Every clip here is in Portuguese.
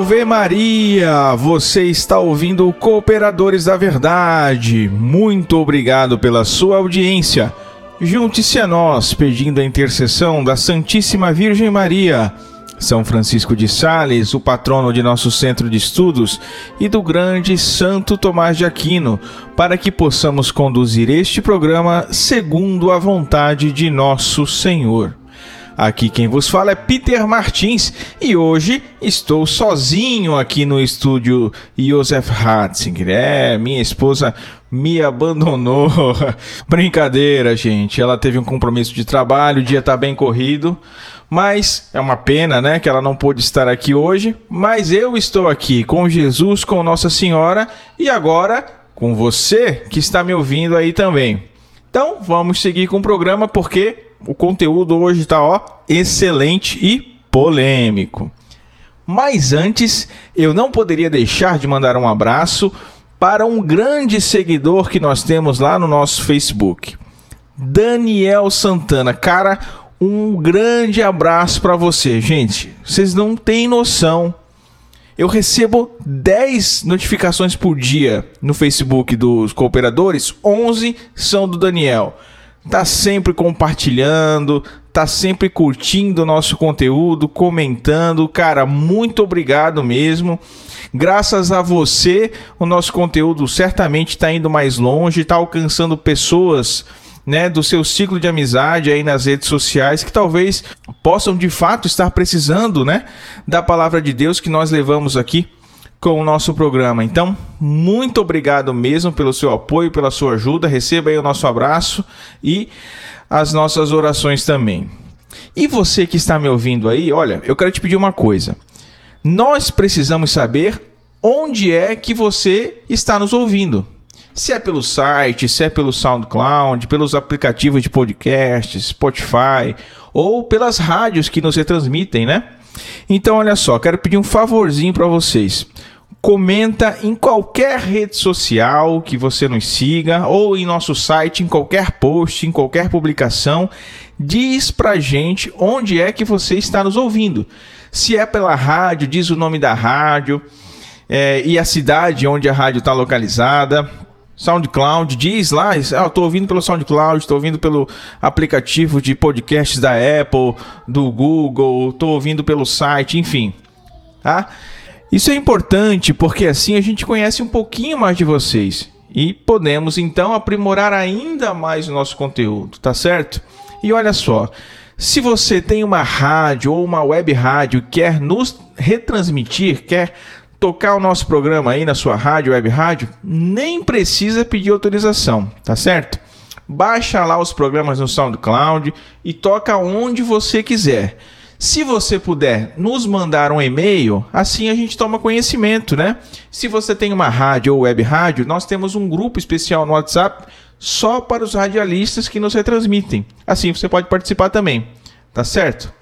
Salve Maria! Você está ouvindo Cooperadores da Verdade. Muito obrigado pela sua audiência. Junte-se a nós pedindo a intercessão da Santíssima Virgem Maria, São Francisco de Sales, o patrono de nosso centro de estudos, e do grande Santo Tomás de Aquino, para que possamos conduzir este programa segundo a vontade de nosso Senhor. Aqui quem vos fala é Peter Martins e hoje estou sozinho aqui no estúdio Josef Hatzinger. É, minha esposa me abandonou. Brincadeira, gente. Ela teve um compromisso de trabalho, o dia tá bem corrido. Mas é uma pena, né, que ela não pôde estar aqui hoje. Mas eu estou aqui com Jesus, com Nossa Senhora e agora com você que está me ouvindo aí também. Então vamos seguir com o programa porque o conteúdo hoje está ó excelente e polêmico. Mas antes, eu não poderia deixar de mandar um abraço para um grande seguidor que nós temos lá no nosso Facebook. Daniel Santana, cara, um grande abraço para você, gente. Vocês não têm noção. Eu recebo 10 notificações por dia no Facebook dos cooperadores, 11 são do Daniel tá sempre compartilhando, tá sempre curtindo o nosso conteúdo, comentando. Cara, muito obrigado mesmo. Graças a você, o nosso conteúdo certamente está indo mais longe, está alcançando pessoas né, do seu ciclo de amizade aí nas redes sociais que talvez possam de fato estar precisando, né, da palavra de Deus que nós levamos aqui com o nosso programa. Então, muito obrigado mesmo pelo seu apoio, pela sua ajuda. Receba aí o nosso abraço e as nossas orações também. E você que está me ouvindo aí, olha, eu quero te pedir uma coisa. Nós precisamos saber onde é que você está nos ouvindo. Se é pelo site, se é pelo SoundCloud, pelos aplicativos de podcast, Spotify ou pelas rádios que nos retransmitem, né? Então, olha só, quero pedir um favorzinho para vocês comenta em qualquer rede social que você nos siga ou em nosso site, em qualquer post, em qualquer publicação. Diz pra gente onde é que você está nos ouvindo. Se é pela rádio, diz o nome da rádio é, e a cidade onde a rádio está localizada. SoundCloud, diz lá, ah, estou ouvindo pelo SoundCloud, estou ouvindo pelo aplicativo de podcasts da Apple, do Google, estou ouvindo pelo site, enfim. Tá? Isso é importante porque assim a gente conhece um pouquinho mais de vocês e podemos então aprimorar ainda mais o nosso conteúdo, tá certo? E olha só, se você tem uma rádio ou uma web rádio quer nos retransmitir, quer tocar o nosso programa aí na sua rádio, web rádio, nem precisa pedir autorização, tá certo? Baixa lá os programas no SoundCloud e toca onde você quiser. Se você puder nos mandar um e-mail, assim a gente toma conhecimento, né? Se você tem uma rádio ou web rádio, nós temos um grupo especial no WhatsApp só para os radialistas que nos retransmitem. Assim você pode participar também, tá certo?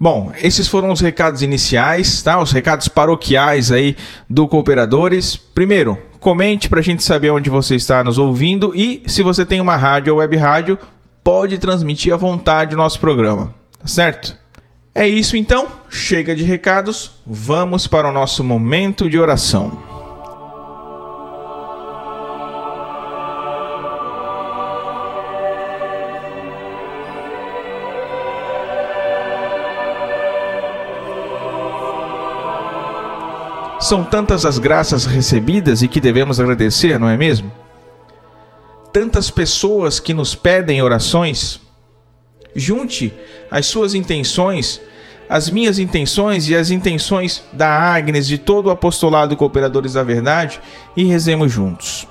Bom, esses foram os recados iniciais, tá? Os recados paroquiais aí do Cooperadores. Primeiro, comente para a gente saber onde você está nos ouvindo e se você tem uma rádio ou web rádio, pode transmitir à vontade o nosso programa, tá certo? É isso então, chega de recados, vamos para o nosso momento de oração. São tantas as graças recebidas e que devemos agradecer, não é mesmo? Tantas pessoas que nos pedem orações. Junte as suas intenções as minhas intenções e as intenções da Agnes, de todo o apostolado Cooperadores da Verdade, e rezemos juntos.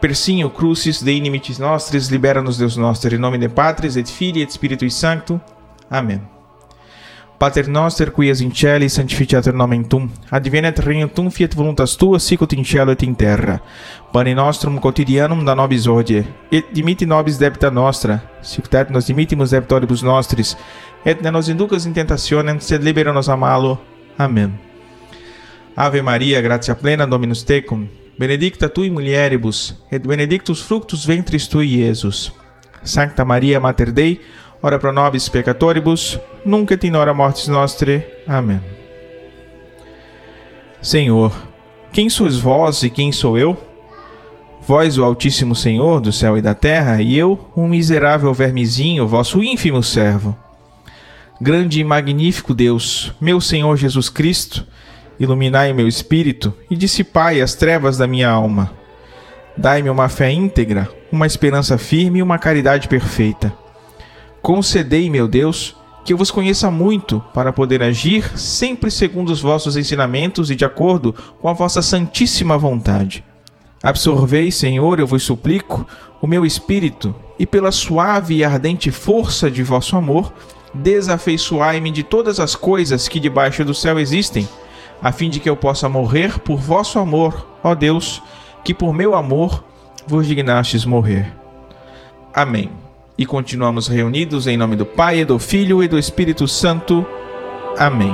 Persinho crucis de inimitis nostris, libera-nos Deus nosso, em nome de Patris et Filii et Spiritui Sancto. Amém. Pater noster, qui es in celi, sanctificator nomen tum, advenet regnum tum, fiat voluntas tua, sicut in cielo et in terra. Pane nostrum quotidianum da nobis hodie, et dimiti nobis debita nostra, sicut et nos dimitimus debitoribus nostris, et ne nos inducas in tentationem, sed libera nos a malo. Amém. Ave Maria, gratia plena, Dominus tecum, benedicta tui mulieribus, et benedictus fructus ventris tui, Iesus. Sancta Maria, Mater Dei, ora pro nobis peccatoribus, nunc et hora mortis nostre. Amém. Senhor, quem sois vós e quem sou eu? Vós, o Altíssimo Senhor do céu e da terra, e eu, um miserável vermezinho, vosso ínfimo servo. Grande e magnífico Deus, meu Senhor Jesus Cristo, iluminai meu espírito e dissipai as trevas da minha alma. Dai-me uma fé íntegra, uma esperança firme e uma caridade perfeita. Concedei, meu Deus, que eu vos conheça muito, para poder agir sempre segundo os vossos ensinamentos e de acordo com a vossa santíssima vontade Absorvei, Senhor, eu vos suplico, o meu espírito, e pela suave e ardente força de vosso amor, desafeiçoai-me de todas as coisas que debaixo do céu existem, a fim de que eu possa morrer por vosso amor, ó Deus, que por meu amor vos dignastes morrer. Amém. E continuamos reunidos em nome do Pai, do Filho e do Espírito Santo. Amém.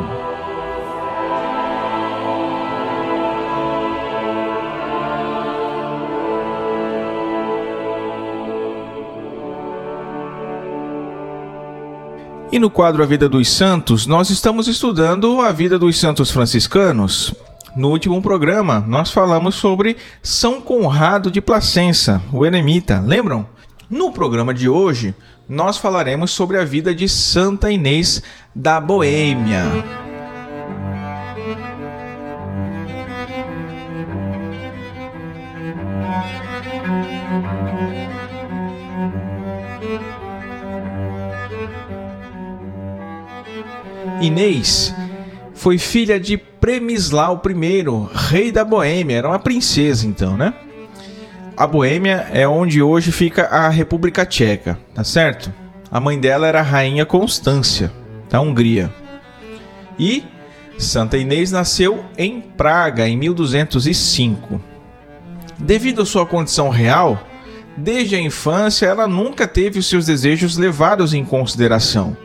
E no quadro A Vida dos Santos, nós estamos estudando a vida dos santos franciscanos. No último programa, nós falamos sobre São Conrado de Placença, o eremita, lembram? No programa de hoje, nós falaremos sobre a vida de Santa Inês da Boêmia. Inês foi filha de Premislau I, rei da Boêmia, era uma princesa então, né? A Boêmia é onde hoje fica a República Tcheca, tá certo? A mãe dela era a rainha Constância, da Hungria. E Santa Inês nasceu em Praga em 1205. Devido à sua condição real, desde a infância ela nunca teve os seus desejos levados em consideração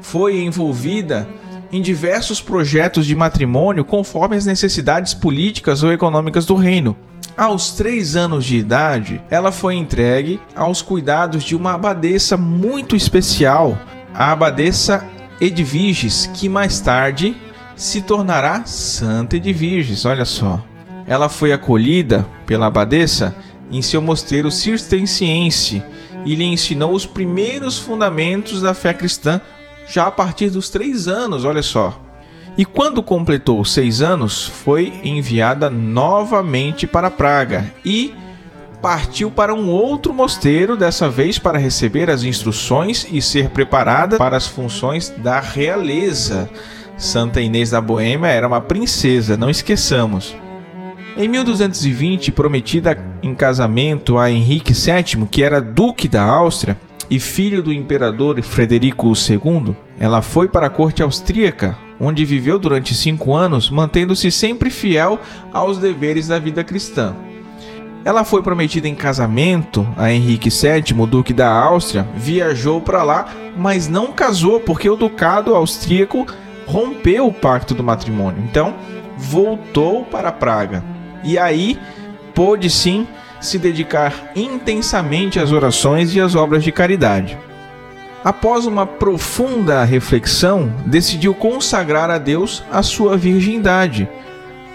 foi envolvida em diversos projetos de matrimônio conforme as necessidades políticas ou econômicas do reino. Aos três anos de idade, ela foi entregue aos cuidados de uma abadesa muito especial, a abadesa Edviges, que mais tarde se tornará Santa Edviges. Olha só. Ela foi acolhida pela abadesa em seu mosteiro cisterciense e lhe ensinou os primeiros fundamentos da fé cristã já a partir dos três anos, olha só. E quando completou seis anos, foi enviada novamente para Praga e partiu para um outro mosteiro, dessa vez para receber as instruções e ser preparada para as funções da realeza. Santa Inês da Boêmia era uma princesa, não esqueçamos. Em 1220, prometida em casamento a Henrique VII, que era duque da Áustria, e filho do imperador Frederico II, ela foi para a corte austríaca, onde viveu durante cinco anos, mantendo-se sempre fiel aos deveres da vida cristã. Ela foi prometida em casamento a Henrique VII, duque da Áustria, viajou para lá, mas não casou porque o ducado austríaco rompeu o pacto do matrimônio. Então, voltou para Praga. E aí pôde sim se dedicar intensamente às orações e às obras de caridade. Após uma profunda reflexão, decidiu consagrar a Deus a sua virgindade.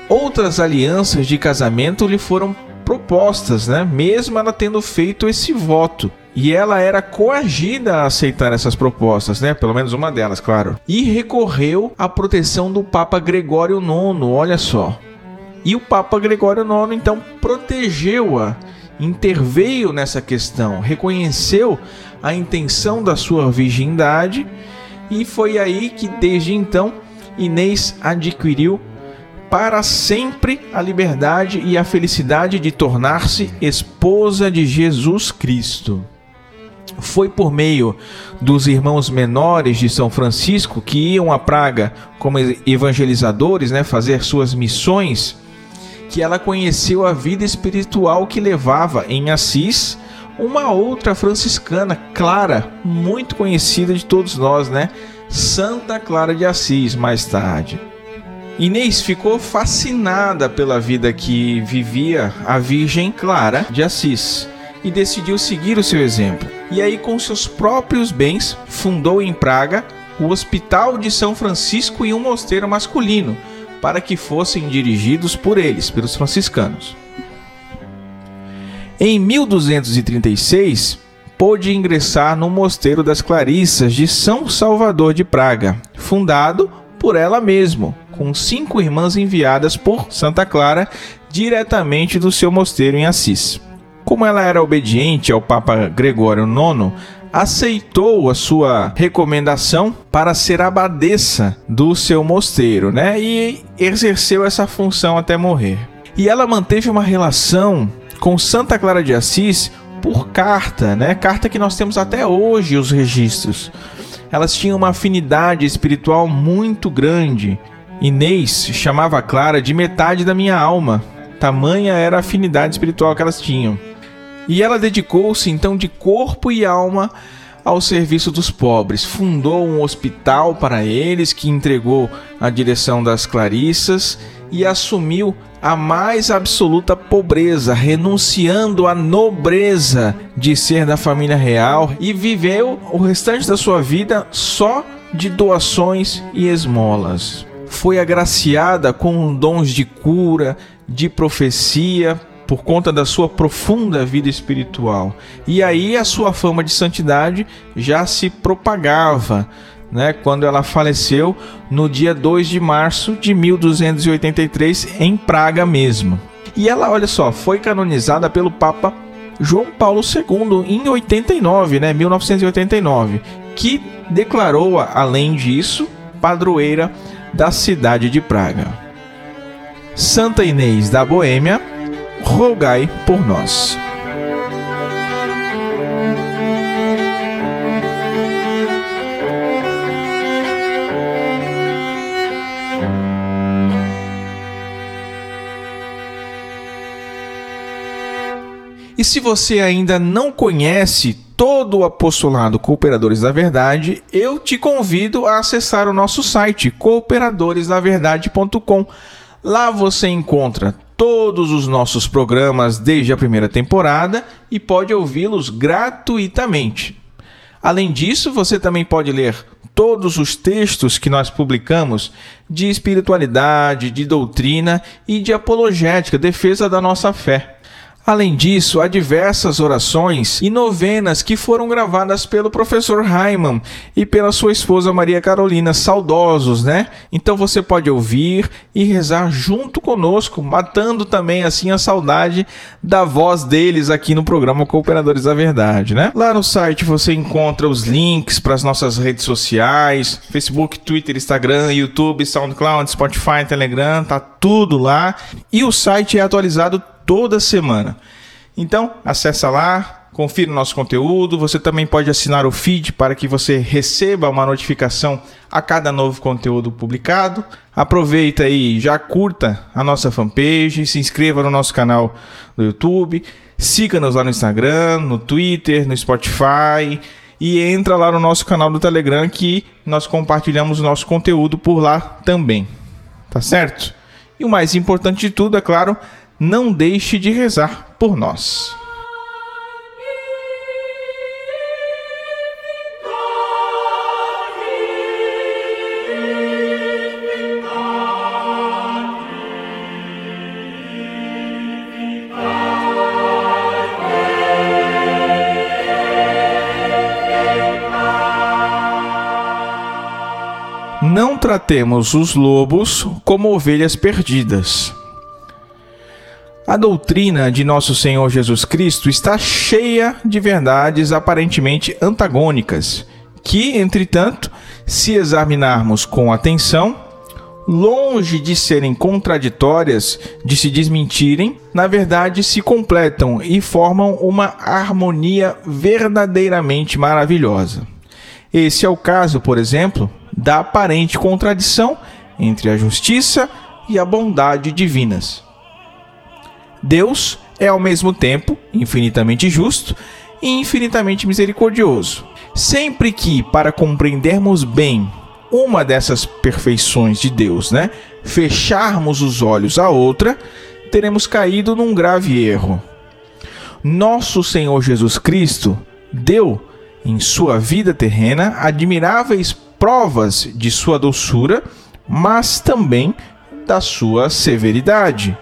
Outras alianças de casamento lhe foram propostas, né? mesmo ela tendo feito esse voto. E ela era coagida a aceitar essas propostas, né? Pelo menos uma delas, claro. E recorreu à proteção do Papa Gregório IX, olha só. E o Papa Gregório IX então protegeu-a, interveio nessa questão, reconheceu a intenção da sua virgindade e foi aí que desde então Inês adquiriu para sempre a liberdade e a felicidade de tornar-se esposa de Jesus Cristo. Foi por meio dos irmãos menores de São Francisco que iam à Praga como evangelizadores, né, fazer suas missões que ela conheceu a vida espiritual que levava em Assis uma outra franciscana, Clara, muito conhecida de todos nós, né? Santa Clara de Assis, mais tarde. Inês ficou fascinada pela vida que vivia a Virgem Clara de Assis e decidiu seguir o seu exemplo. E aí, com seus próprios bens, fundou em Praga o Hospital de São Francisco e um mosteiro masculino para que fossem dirigidos por eles, pelos franciscanos. Em 1236, pôde ingressar no Mosteiro das Clarissas de São Salvador de Praga, fundado por ela mesma, com cinco irmãs enviadas por Santa Clara diretamente do seu mosteiro em Assis. Como ela era obediente ao Papa Gregório IX, aceitou a sua recomendação para ser abadesa do seu mosteiro, né? E exerceu essa função até morrer. E ela manteve uma relação com Santa Clara de Assis por carta, né? Carta que nós temos até hoje os registros. Elas tinham uma afinidade espiritual muito grande. Inês chamava Clara de metade da minha alma. Tamanha era a afinidade espiritual que elas tinham. E ela dedicou-se então de corpo e alma ao serviço dos pobres. Fundou um hospital para eles que entregou a direção das Clarissas e assumiu a mais absoluta pobreza, renunciando à nobreza de ser da família real e viveu o restante da sua vida só de doações e esmolas. Foi agraciada com dons de cura, de profecia, por conta da sua profunda vida espiritual. E aí a sua fama de santidade já se propagava, né, quando ela faleceu no dia 2 de março de 1283 em Praga mesmo. E ela, olha só, foi canonizada pelo Papa João Paulo II em 89, né, 1989, que declarou-a, além disso, padroeira da cidade de Praga. Santa Inês da Boêmia rogai por nós. Se você ainda não conhece todo o apostolado Cooperadores da Verdade, eu te convido a acessar o nosso site cooperadoresdaverdade.com. Lá você encontra todos os nossos programas desde a primeira temporada e pode ouvi-los gratuitamente. Além disso, você também pode ler todos os textos que nós publicamos de espiritualidade, de doutrina e de apologética, defesa da nossa fé. Além disso, há diversas orações e novenas que foram gravadas pelo professor Raiman e pela sua esposa Maria Carolina, saudosos, né? Então você pode ouvir e rezar junto conosco, matando também assim a saudade da voz deles aqui no programa Cooperadores da Verdade, né? Lá no site você encontra os links para as nossas redes sociais, Facebook, Twitter, Instagram, YouTube, SoundCloud, Spotify, Telegram, tá tudo lá. E o site é atualizado toda semana. Então, acessa lá, confira o nosso conteúdo. Você também pode assinar o feed para que você receba uma notificação a cada novo conteúdo publicado. Aproveita aí, já curta a nossa fanpage, se inscreva no nosso canal do YouTube, siga-nos lá no Instagram, no Twitter, no Spotify e entra lá no nosso canal do Telegram que nós compartilhamos o nosso conteúdo por lá também. Tá certo? E o mais importante de tudo, é claro, não deixe de rezar por nós. Não tratemos os lobos como ovelhas perdidas a doutrina de nosso Senhor Jesus Cristo está cheia de verdades aparentemente antagônicas, que, entretanto, se examinarmos com atenção, longe de serem contraditórias, de se desmentirem, na verdade se completam e formam uma harmonia verdadeiramente maravilhosa. Esse é o caso, por exemplo, da aparente contradição entre a justiça e a bondade divinas. Deus é ao mesmo tempo infinitamente justo e infinitamente misericordioso. Sempre que, para compreendermos bem uma dessas perfeições de Deus, né, fecharmos os olhos a outra, teremos caído num grave erro. Nosso Senhor Jesus Cristo deu em sua vida terrena admiráveis provas de sua doçura, mas também da sua severidade.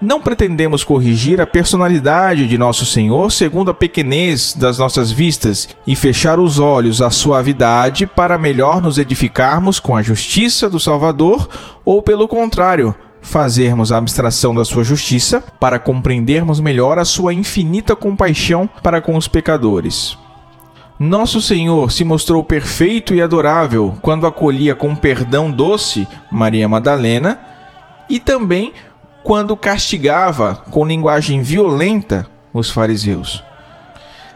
Não pretendemos corrigir a personalidade de nosso Senhor segundo a pequenez das nossas vistas e fechar os olhos à suavidade para melhor nos edificarmos com a justiça do Salvador, ou pelo contrário, fazermos a abstração da sua justiça para compreendermos melhor a sua infinita compaixão para com os pecadores. Nosso Senhor se mostrou perfeito e adorável quando acolhia com perdão doce Maria Madalena e também quando castigava com linguagem violenta os fariseus.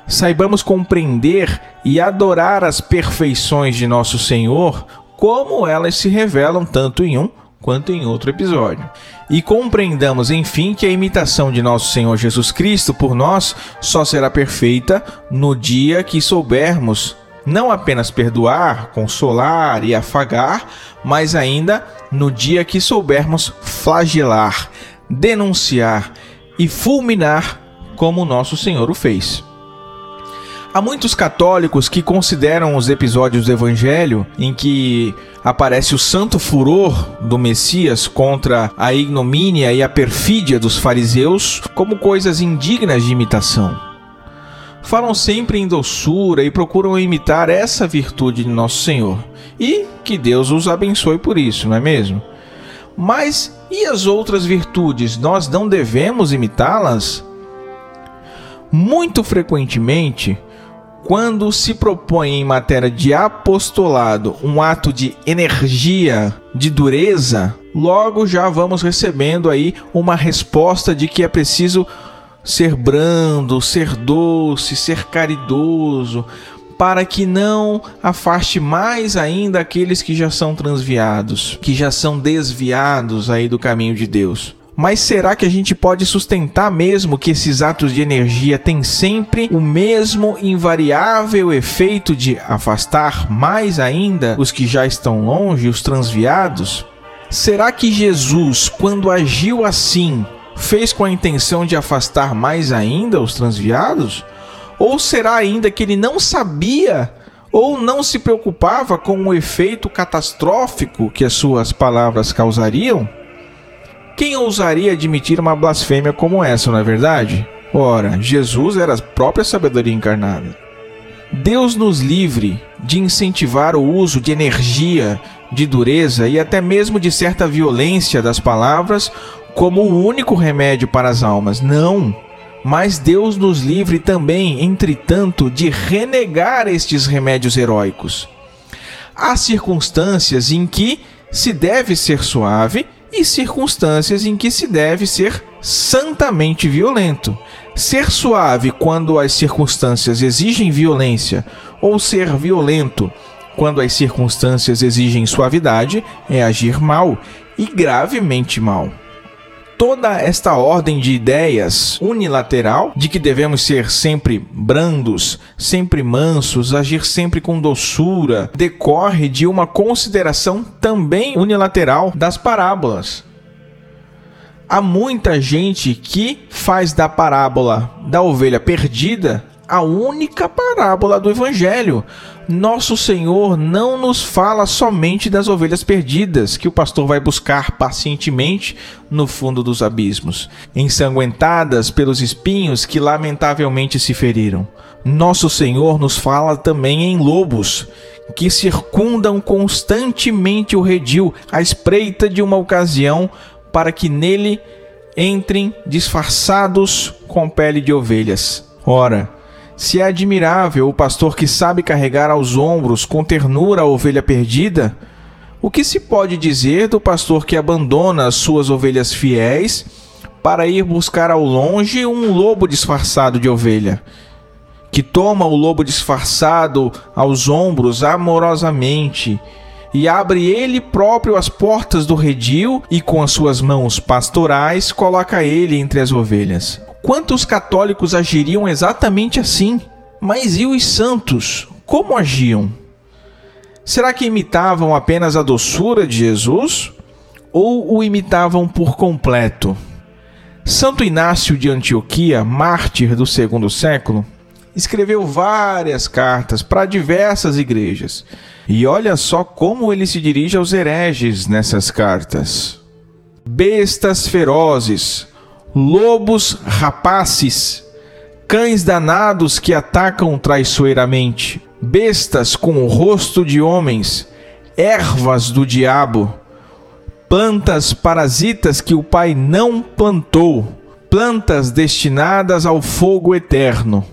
Saibamos compreender e adorar as perfeições de nosso Senhor, como elas se revelam tanto em um quanto em outro episódio. E compreendamos, enfim, que a imitação de nosso Senhor Jesus Cristo por nós só será perfeita no dia que soubermos não apenas perdoar, consolar e afagar, mas ainda no dia que soubermos flagelar, denunciar e fulminar como nosso Senhor o fez. Há muitos católicos que consideram os episódios do Evangelho em que aparece o santo furor do Messias contra a ignomínia e a perfídia dos fariseus como coisas indignas de imitação. Falam sempre em doçura e procuram imitar essa virtude de Nosso Senhor. E que Deus os abençoe por isso, não é mesmo? Mas e as outras virtudes? Nós não devemos imitá-las? Muito frequentemente, quando se propõe em matéria de apostolado um ato de energia, de dureza, logo já vamos recebendo aí uma resposta de que é preciso ser brando, ser doce, ser caridoso, para que não afaste mais ainda aqueles que já são transviados, que já são desviados aí do caminho de Deus. Mas será que a gente pode sustentar mesmo que esses atos de energia têm sempre o mesmo invariável efeito de afastar mais ainda os que já estão longe, os transviados? Será que Jesus, quando agiu assim, fez com a intenção de afastar mais ainda os transviados? Ou será ainda que ele não sabia ou não se preocupava com o efeito catastrófico que as suas palavras causariam? Quem ousaria admitir uma blasfêmia como essa, não é verdade? Ora, Jesus era a própria sabedoria encarnada. Deus nos livre de incentivar o uso de energia, de dureza e até mesmo de certa violência das palavras como o único remédio para as almas. Não! Mas Deus nos livre também, entretanto, de renegar estes remédios heróicos. Há circunstâncias em que se deve ser suave e circunstâncias em que se deve ser santamente violento. Ser suave quando as circunstâncias exigem violência, ou ser violento quando as circunstâncias exigem suavidade, é agir mal e gravemente mal toda esta ordem de ideias unilateral de que devemos ser sempre brandos, sempre mansos, agir sempre com doçura, decorre de uma consideração também unilateral das parábolas. Há muita gente que faz da parábola da ovelha perdida a única parábola do evangelho. Nosso Senhor não nos fala somente das ovelhas perdidas que o pastor vai buscar pacientemente no fundo dos abismos, ensanguentadas pelos espinhos que lamentavelmente se feriram. Nosso Senhor nos fala também em lobos que circundam constantemente o redil à espreita de uma ocasião para que nele entrem disfarçados com pele de ovelhas. Ora, se é admirável o pastor que sabe carregar aos ombros com ternura a ovelha perdida, o que se pode dizer do pastor que abandona as suas ovelhas fiéis para ir buscar ao longe um lobo disfarçado de ovelha? Que toma o lobo disfarçado aos ombros amorosamente e abre ele próprio as portas do redil e com as suas mãos pastorais coloca ele entre as ovelhas. Quantos católicos agiriam exatamente assim? Mas e os santos? Como agiam? Será que imitavam apenas a doçura de Jesus? Ou o imitavam por completo? Santo Inácio de Antioquia, mártir do segundo século, escreveu várias cartas para diversas igrejas. E olha só como ele se dirige aos hereges nessas cartas. bestas ferozes, lobos rapaces, cães danados que atacam traiçoeiramente, bestas com o rosto de homens, ervas do diabo, plantas parasitas que o Pai não plantou, plantas destinadas ao fogo eterno.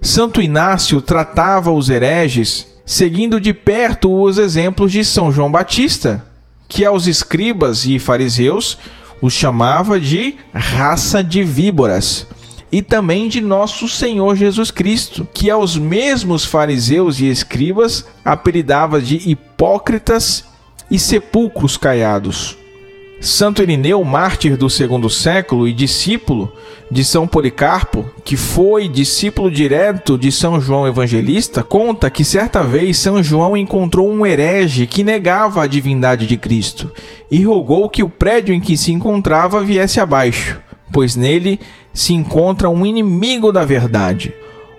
Santo Inácio tratava os hereges seguindo de perto os exemplos de São João Batista, que aos escribas e fariseus os chamava de raça de víboras, e também de nosso Senhor Jesus Cristo, que aos mesmos fariseus e escribas apelidava de hipócritas e sepulcros caiados. Santo Irineu, mártir do segundo século e discípulo de São Policarpo, que foi discípulo direto de São João Evangelista, conta que certa vez São João encontrou um herege que negava a divindade de Cristo e rogou que o prédio em que se encontrava viesse abaixo, pois nele se encontra um inimigo da verdade.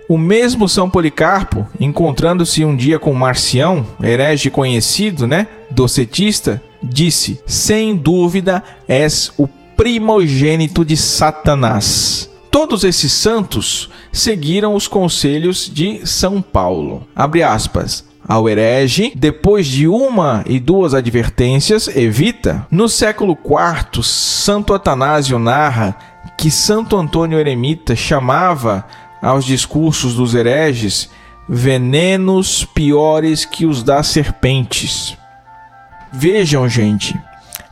O mesmo São Policarpo, encontrando-se um dia com Marcião, herege conhecido, né, docetista, disse: Sem dúvida és o primogênito de Satanás. Todos esses santos seguiram os conselhos de São Paulo. Abre aspas ao herege, depois de uma e duas advertências, evita. No século IV, Santo Atanásio narra que Santo Antônio Eremita chamava aos discursos dos hereges venenos piores que os das serpentes. Vejam, gente,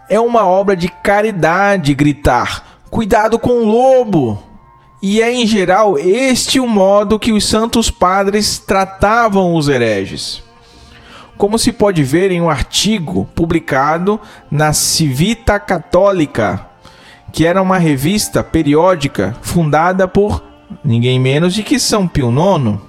é uma obra de caridade gritar: cuidado com o lobo! E é em geral este o modo que os santos padres tratavam os hereges. Como se pode ver em um artigo publicado na Civita Católica, que era uma revista periódica fundada por ninguém menos de que São Pio IX.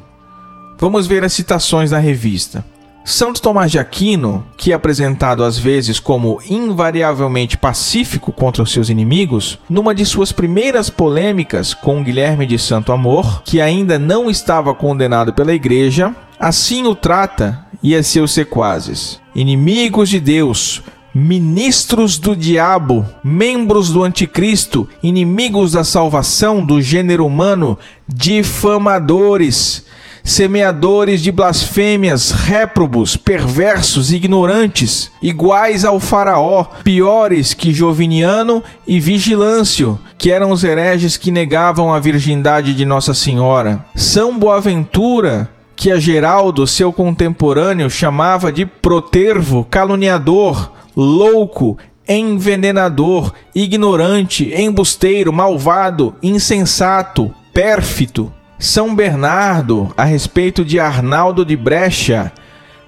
Vamos ver as citações da revista. Santo Tomás de Aquino, que é apresentado às vezes como invariavelmente pacífico contra os seus inimigos, numa de suas primeiras polêmicas com Guilherme de Santo Amor, que ainda não estava condenado pela Igreja, assim o trata e a seus sequazes: inimigos de Deus, ministros do diabo, membros do anticristo, inimigos da salvação do gênero humano, difamadores semeadores de blasfêmias, réprobos, perversos, ignorantes, iguais ao Faraó, piores que Joviniano e Vigilâncio, que eram os hereges que negavam a virgindade de Nossa Senhora. São Boaventura, que a Geraldo, seu contemporâneo, chamava de protervo, caluniador, louco, envenenador, ignorante, embusteiro, malvado, insensato, pérfido. São Bernardo, a respeito de Arnaldo de Brecha,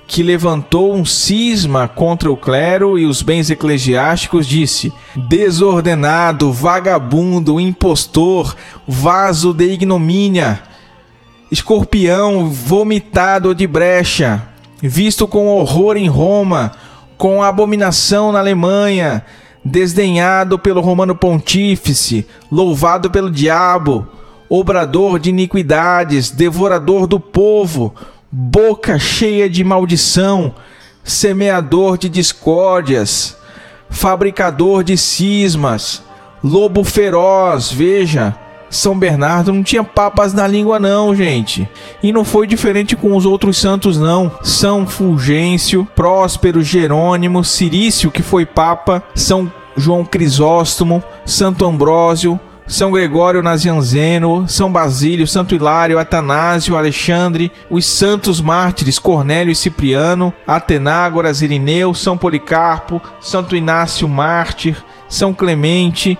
que levantou um cisma contra o clero e os bens eclesiásticos, disse: desordenado, vagabundo, impostor, vaso de ignomínia, escorpião vomitado de brecha, visto com horror em Roma, com abominação na Alemanha, desdenhado pelo romano pontífice, louvado pelo diabo obrador de iniquidades, devorador do povo, boca cheia de maldição, semeador de discórdias, fabricador de cismas, lobo feroz, veja. São Bernardo não tinha papas na língua não, gente. E não foi diferente com os outros santos não. São Fulgêncio, Próspero, Jerônimo, Cirício, que foi papa, São João Crisóstomo, Santo Ambrósio, são Gregório Nazianzeno, São Basílio, Santo Hilário, Atanásio, Alexandre, os santos mártires Cornélio e Cipriano, Atenágoras, Irineu, São Policarpo, Santo Inácio mártir, São Clemente,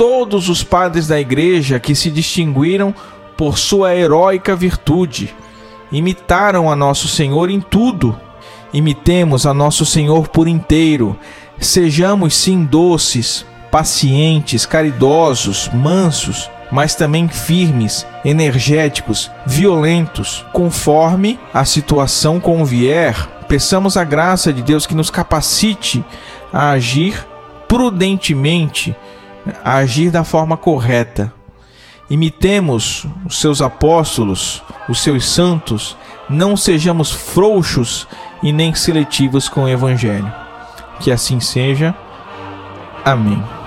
todos os padres da igreja que se distinguiram por sua heróica virtude, imitaram a nosso Senhor em tudo. Imitemos a nosso Senhor por inteiro. Sejamos sim doces, pacientes, caridosos, mansos, mas também firmes, energéticos, violentos, conforme a situação convier. Peçamos a graça de Deus que nos capacite a agir prudentemente, agir da forma correta. Imitemos os seus apóstolos, os seus santos, não sejamos frouxos e nem seletivos com o Evangelho. Que assim seja Amém.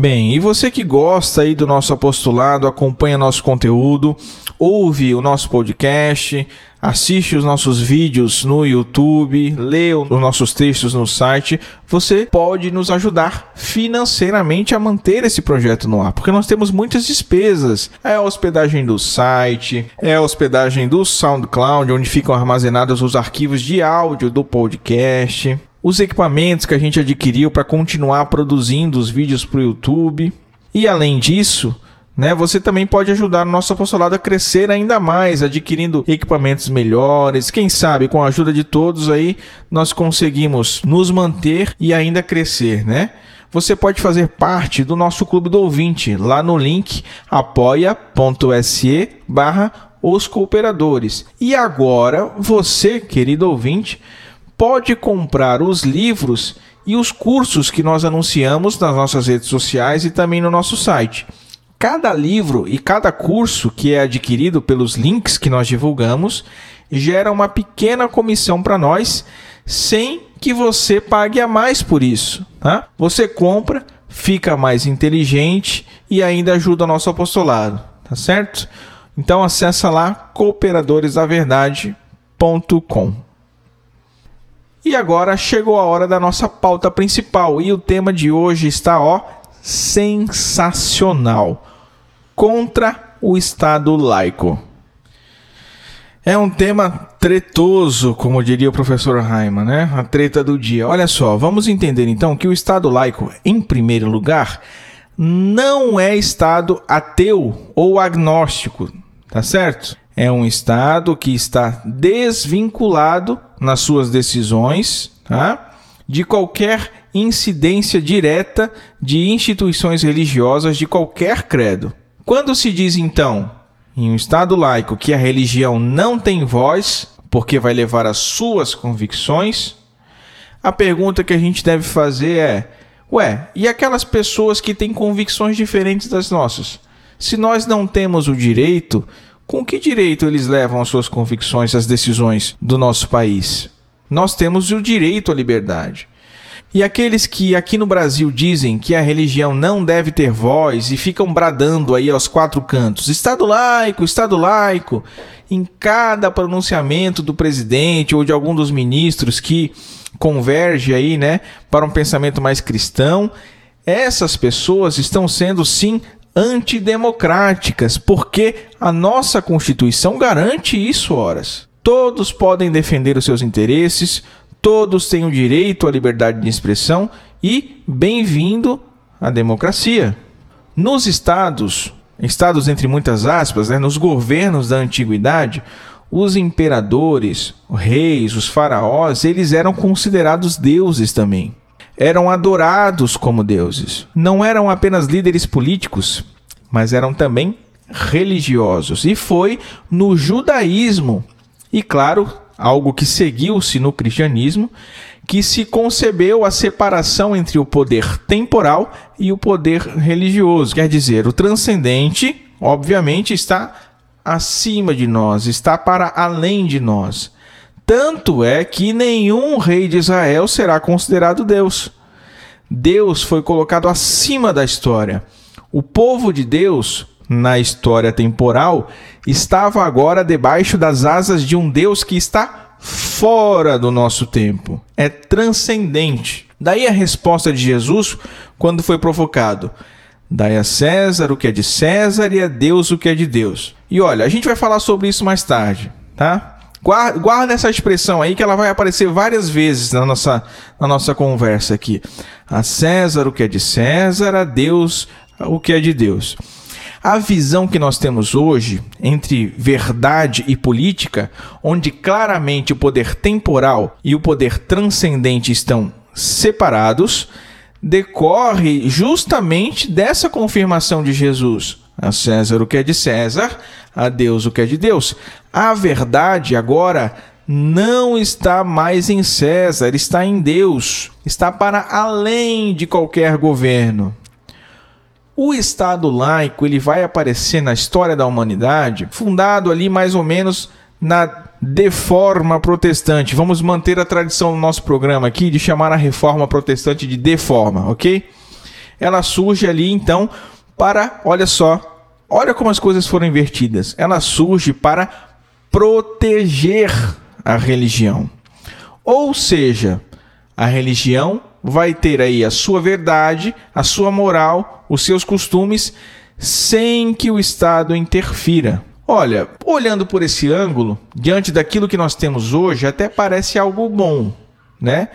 Bem, e você que gosta aí do nosso apostolado, acompanha nosso conteúdo, ouve o nosso podcast, assiste os nossos vídeos no YouTube, lê os nossos textos no site, você pode nos ajudar financeiramente a manter esse projeto no ar, porque nós temos muitas despesas. É a hospedagem do site, é a hospedagem do SoundCloud, onde ficam armazenados os arquivos de áudio do podcast os equipamentos que a gente adquiriu para continuar produzindo os vídeos para o YouTube. E além disso, né, você também pode ajudar o nosso apostolado a crescer ainda mais, adquirindo equipamentos melhores. Quem sabe, com a ajuda de todos aí, nós conseguimos nos manter e ainda crescer, né? Você pode fazer parte do nosso clube do ouvinte lá no link apoia.se barra os cooperadores. E agora, você, querido ouvinte, pode comprar os livros e os cursos que nós anunciamos nas nossas redes sociais e também no nosso site. Cada livro e cada curso que é adquirido pelos links que nós divulgamos gera uma pequena comissão para nós, sem que você pague a mais por isso. Tá? Você compra, fica mais inteligente e ainda ajuda o nosso apostolado, tá certo? Então acessa lá cooperadoresdaverdade.com. E agora chegou a hora da nossa pauta principal e o tema de hoje está ó sensacional. Contra o Estado laico. É um tema tretoso, como diria o professor Raiman, né? A treta do dia. Olha só, vamos entender então que o Estado laico, em primeiro lugar, não é Estado ateu ou agnóstico, tá certo? É um Estado que está desvinculado nas suas decisões tá? de qualquer incidência direta de instituições religiosas de qualquer credo. Quando se diz então em um Estado laico que a religião não tem voz, porque vai levar as suas convicções, a pergunta que a gente deve fazer é: ué, e aquelas pessoas que têm convicções diferentes das nossas? Se nós não temos o direito com que direito eles levam as suas convicções às decisões do nosso país? Nós temos o direito à liberdade. E aqueles que aqui no Brasil dizem que a religião não deve ter voz e ficam bradando aí aos quatro cantos: Estado laico, Estado laico, em cada pronunciamento do presidente ou de algum dos ministros que converge aí, né, para um pensamento mais cristão, essas pessoas estão sendo sim antidemocráticas, porque a nossa Constituição garante isso, horas. Todos podem defender os seus interesses, todos têm o direito à liberdade de expressão e bem-vindo à democracia. Nos estados, estados entre muitas aspas, né, nos governos da antiguidade, os imperadores, os reis, os faraós, eles eram considerados deuses também eram adorados como deuses. Não eram apenas líderes políticos, mas eram também religiosos. E foi no judaísmo, e claro, algo que seguiu-se no cristianismo, que se concebeu a separação entre o poder temporal e o poder religioso. Quer dizer, o transcendente, obviamente, está acima de nós, está para além de nós. Tanto é que nenhum rei de Israel será considerado Deus. Deus foi colocado acima da história. O povo de Deus, na história temporal, estava agora debaixo das asas de um Deus que está fora do nosso tempo. É transcendente. Daí a resposta de Jesus quando foi provocado: Dai a César o que é de César e a Deus o que é de Deus. E olha, a gente vai falar sobre isso mais tarde, tá? Guarda, guarda, essa expressão aí que ela vai aparecer várias vezes na nossa, na nossa conversa aqui. A César o que é de César, a Deus o que é de Deus. A visão que nós temos hoje entre verdade e política, onde claramente o poder temporal e o poder transcendente estão separados, decorre justamente dessa confirmação de Jesus. A César o que é de César, a Deus o que é de Deus. A verdade agora não está mais em César, está em Deus, está para além de qualquer governo. O Estado laico ele vai aparecer na história da humanidade, fundado ali mais ou menos na deforma protestante. Vamos manter a tradição do nosso programa aqui de chamar a reforma protestante de deforma, ok? Ela surge ali então para, olha só, olha como as coisas foram invertidas. Ela surge para proteger a religião. Ou seja, a religião vai ter aí a sua verdade, a sua moral, os seus costumes, sem que o Estado interfira. Olha, olhando por esse ângulo, diante daquilo que nós temos hoje, até parece algo bom, né?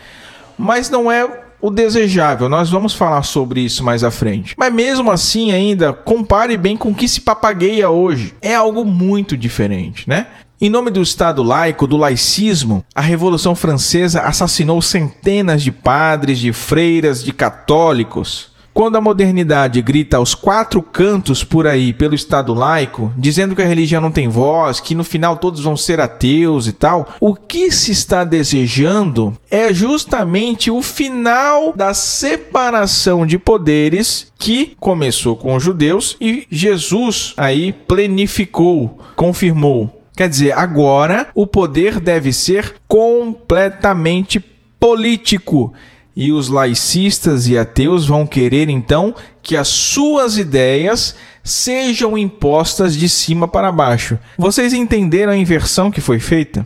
Mas não é o desejável. Nós vamos falar sobre isso mais à frente. Mas mesmo assim, ainda compare bem com o que se papagueia hoje. É algo muito diferente, né? Em nome do Estado laico, do laicismo, a Revolução Francesa assassinou centenas de padres, de freiras, de católicos. Quando a modernidade grita aos quatro cantos por aí pelo Estado laico, dizendo que a religião não tem voz, que no final todos vão ser ateus e tal, o que se está desejando é justamente o final da separação de poderes que começou com os judeus e Jesus aí plenificou, confirmou Quer dizer, agora o poder deve ser completamente político. E os laicistas e ateus vão querer então que as suas ideias sejam impostas de cima para baixo. Vocês entenderam a inversão que foi feita?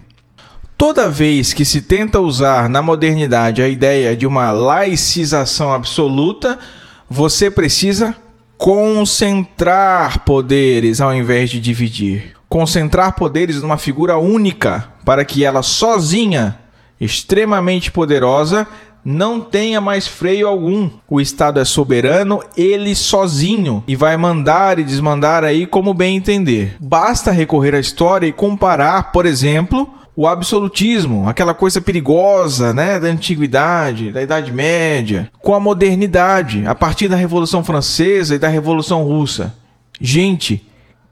Toda vez que se tenta usar na modernidade a ideia de uma laicização absoluta, você precisa concentrar poderes ao invés de dividir concentrar poderes numa figura única para que ela sozinha, extremamente poderosa, não tenha mais freio algum. O Estado é soberano, ele sozinho, e vai mandar e desmandar aí como bem entender. Basta recorrer à história e comparar, por exemplo, o absolutismo, aquela coisa perigosa, né, da antiguidade, da Idade Média, com a modernidade, a partir da Revolução Francesa e da Revolução Russa. Gente,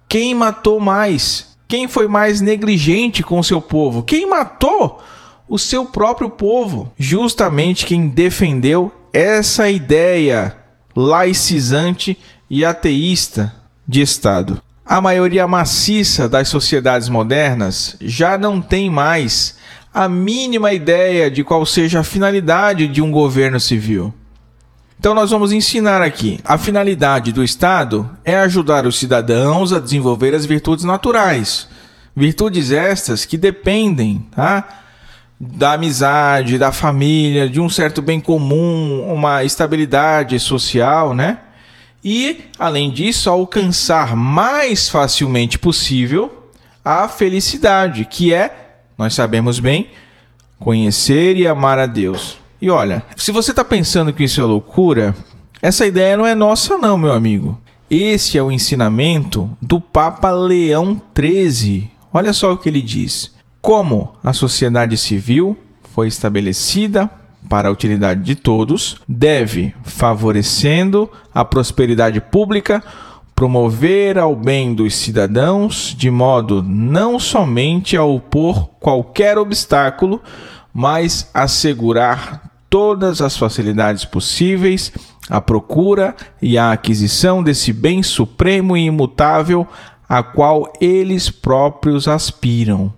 quem matou mais? Quem foi mais negligente com o seu povo? Quem matou o seu próprio povo? Justamente quem defendeu essa ideia laicizante e ateísta de Estado. A maioria maciça das sociedades modernas já não tem mais a mínima ideia de qual seja a finalidade de um governo civil. Então nós vamos ensinar aqui. A finalidade do Estado é ajudar os cidadãos a desenvolver as virtudes naturais. Virtudes estas que dependem, tá? Da amizade, da família, de um certo bem comum, uma estabilidade social, né? E, além disso, alcançar mais facilmente possível a felicidade, que é, nós sabemos bem, conhecer e amar a Deus. E olha, se você está pensando que isso é loucura, essa ideia não é nossa, não, meu amigo. Esse é o ensinamento do Papa Leão XIII. Olha só o que ele diz: como a sociedade civil foi estabelecida para a utilidade de todos, deve, favorecendo a prosperidade pública, promover ao bem dos cidadãos, de modo não somente a opor qualquer obstáculo, mas assegurar todas as facilidades possíveis à procura e à aquisição desse bem supremo e imutável a qual eles próprios aspiram.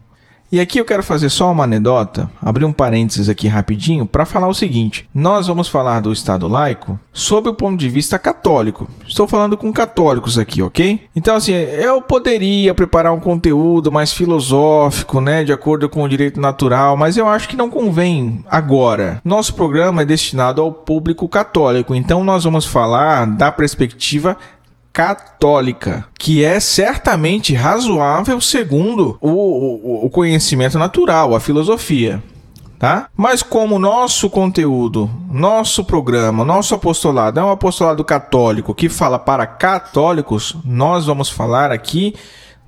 E aqui eu quero fazer só uma anedota, abrir um parênteses aqui rapidinho para falar o seguinte: nós vamos falar do Estado laico sob o ponto de vista católico. Estou falando com católicos aqui, ok? Então, assim, eu poderia preparar um conteúdo mais filosófico, né, de acordo com o direito natural, mas eu acho que não convém agora. Nosso programa é destinado ao público católico, então nós vamos falar da perspectiva católica, que é certamente razoável segundo o, o, o conhecimento natural, a filosofia. Tá? Mas como nosso conteúdo, nosso programa, nosso apostolado é um apostolado católico que fala para católicos, nós vamos falar aqui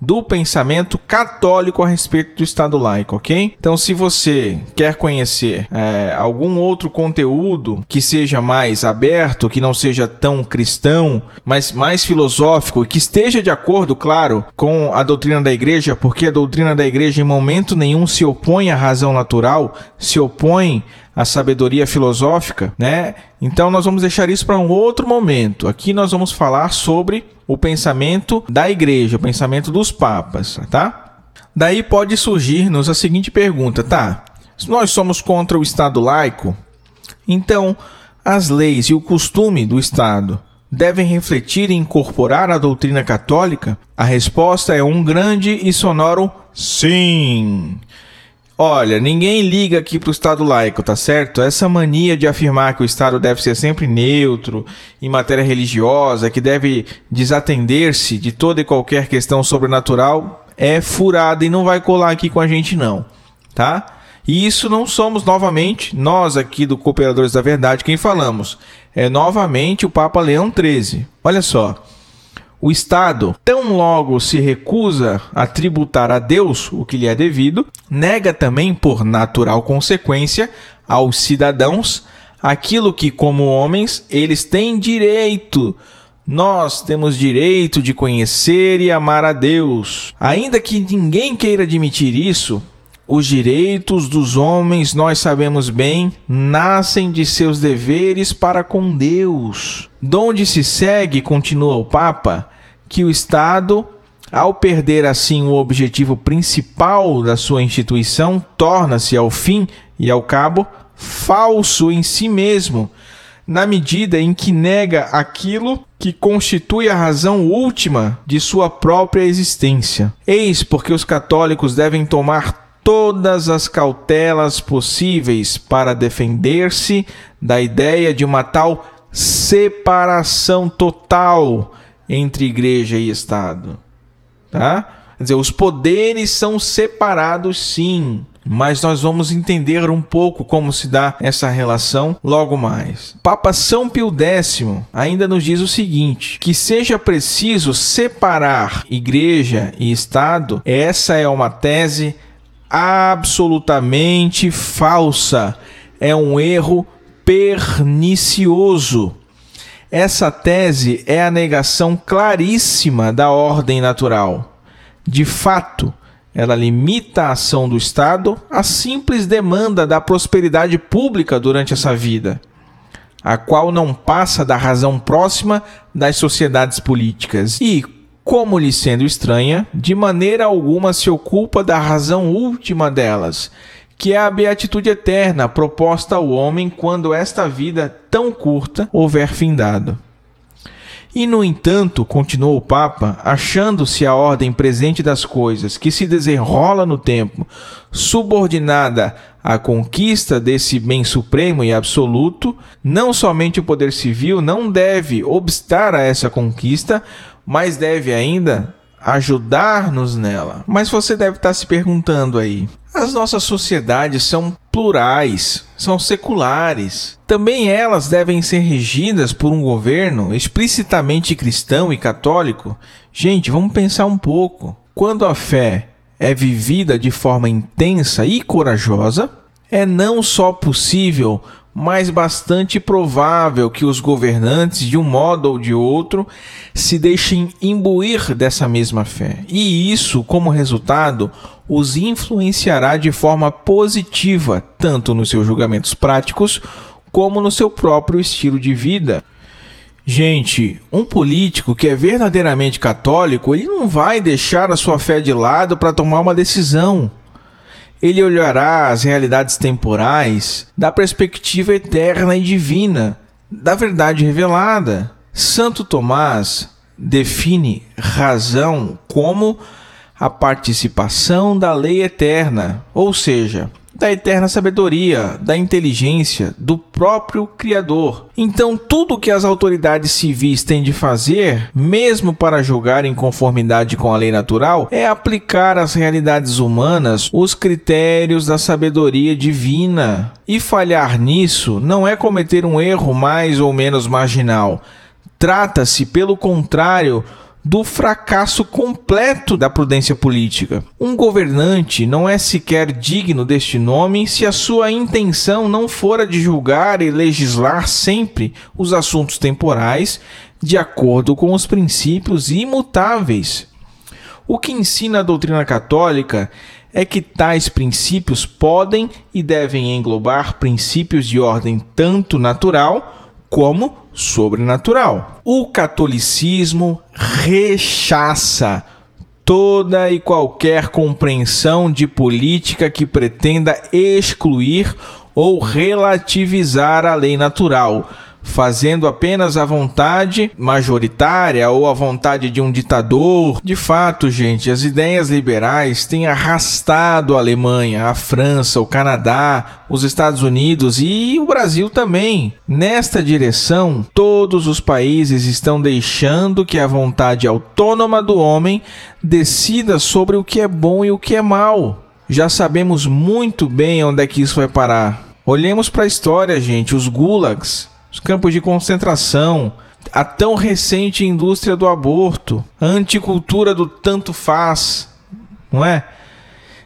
do pensamento católico a respeito do Estado laico, ok? Então, se você quer conhecer é, algum outro conteúdo que seja mais aberto, que não seja tão cristão, mas mais filosófico, que esteja de acordo, claro, com a doutrina da igreja, porque a doutrina da igreja em momento nenhum se opõe à razão natural, se opõe à sabedoria filosófica, né? Então nós vamos deixar isso para um outro momento. Aqui nós vamos falar sobre o pensamento da igreja, o pensamento dos papas, tá? Daí pode surgir-nos a seguinte pergunta, tá? Se nós somos contra o Estado laico, então as leis e o costume do Estado devem refletir e incorporar a doutrina católica? A resposta é um grande e sonoro sim. Olha, ninguém liga aqui para o Estado laico, tá certo? Essa mania de afirmar que o Estado deve ser sempre neutro em matéria religiosa, que deve desatender-se de toda e qualquer questão sobrenatural, é furada e não vai colar aqui com a gente não, tá? E isso não somos novamente nós aqui do Cooperadores da Verdade quem falamos. É novamente o Papa Leão XIII. Olha só. O Estado, tão logo se recusa a tributar a Deus o que lhe é devido, nega também, por natural consequência, aos cidadãos aquilo que, como homens, eles têm direito. Nós temos direito de conhecer e amar a Deus. Ainda que ninguém queira admitir isso, os direitos dos homens, nós sabemos bem, nascem de seus deveres para com Deus. Donde se segue, continua o Papa, que o Estado, ao perder assim o objetivo principal da sua instituição, torna-se ao fim e ao cabo falso em si mesmo, na medida em que nega aquilo que constitui a razão última de sua própria existência. Eis porque os católicos devem tomar todas as cautelas possíveis para defender-se da ideia de uma tal separação total entre igreja e Estado. Tá? Quer dizer, os poderes são separados sim, mas nós vamos entender um pouco como se dá essa relação logo mais. Papa São Pio X ainda nos diz o seguinte: que seja preciso separar igreja e Estado, essa é uma tese absolutamente falsa. É um erro pernicioso. Essa tese é a negação claríssima da ordem natural. De fato, ela limita a ação do Estado à simples demanda da prosperidade pública durante essa vida, a qual não passa da razão próxima das sociedades políticas e, como lhe sendo estranha, de maneira alguma se ocupa da razão última delas, que é a beatitude eterna proposta ao homem quando esta vida tão curta houver findado. E, no entanto, continuou o Papa, achando-se a ordem presente das coisas que se desenrola no tempo, subordinada à conquista desse bem supremo e absoluto, não somente o poder civil não deve obstar a essa conquista, mas deve ainda ajudar-nos nela. Mas você deve estar se perguntando aí: as nossas sociedades são plurais, são seculares. Também elas devem ser regidas por um governo explicitamente cristão e católico? Gente, vamos pensar um pouco. Quando a fé é vivida de forma intensa e corajosa, é não só possível, mas bastante provável que os governantes, de um modo ou de outro, se deixem imbuir dessa mesma fé. E isso, como resultado, os influenciará de forma positiva, tanto nos seus julgamentos práticos, como no seu próprio estilo de vida. Gente, um político que é verdadeiramente católico, ele não vai deixar a sua fé de lado para tomar uma decisão. Ele olhará as realidades temporais da perspectiva eterna e divina, da verdade revelada. Santo Tomás define razão como a participação da lei eterna, ou seja, da eterna sabedoria, da inteligência do próprio Criador. Então, tudo que as autoridades civis têm de fazer, mesmo para julgar em conformidade com a lei natural, é aplicar às realidades humanas os critérios da sabedoria divina. E falhar nisso não é cometer um erro mais ou menos marginal. Trata-se, pelo contrário, do fracasso completo da prudência política. Um governante não é sequer digno deste nome se a sua intenção não for a de julgar e legislar sempre os assuntos temporais de acordo com os princípios imutáveis. O que ensina a doutrina católica é que tais princípios podem e devem englobar princípios de ordem tanto natural como sobrenatural. O catolicismo rechaça toda e qualquer compreensão de política que pretenda excluir ou relativizar a lei natural fazendo apenas a vontade majoritária ou a vontade de um ditador. De fato, gente, as ideias liberais têm arrastado a Alemanha, a França, o Canadá, os Estados Unidos e o Brasil também. Nesta direção, todos os países estão deixando que a vontade autônoma do homem decida sobre o que é bom e o que é mal. Já sabemos muito bem onde é que isso vai parar. Olhemos para a história, gente, os gulags os campos de concentração, a tão recente indústria do aborto, a anticultura do tanto faz, não é?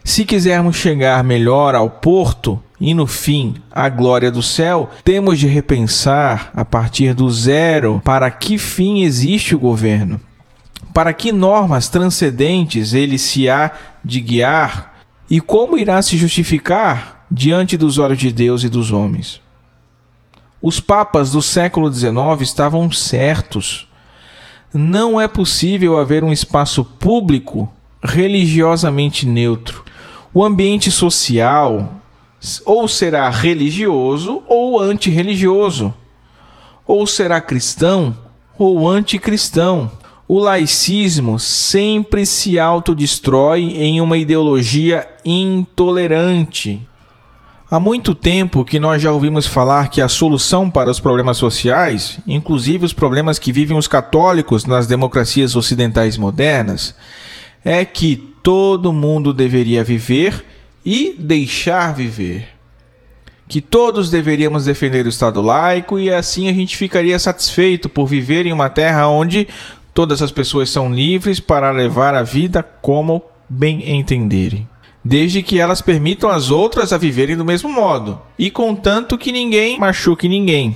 Se quisermos chegar melhor ao porto e no fim à glória do céu, temos de repensar a partir do zero para que fim existe o governo, para que normas transcendentes ele se há de guiar e como irá se justificar diante dos olhos de Deus e dos homens. Os papas do século XIX estavam certos. Não é possível haver um espaço público religiosamente neutro. O ambiente social ou será religioso ou antirreligioso, ou será cristão ou anticristão. O laicismo sempre se autodestrói em uma ideologia intolerante. Há muito tempo que nós já ouvimos falar que a solução para os problemas sociais, inclusive os problemas que vivem os católicos nas democracias ocidentais modernas, é que todo mundo deveria viver e deixar viver. Que todos deveríamos defender o Estado laico e assim a gente ficaria satisfeito por viver em uma terra onde todas as pessoas são livres para levar a vida como bem entenderem desde que elas permitam as outras a viverem do mesmo modo, e contanto que ninguém machuque ninguém.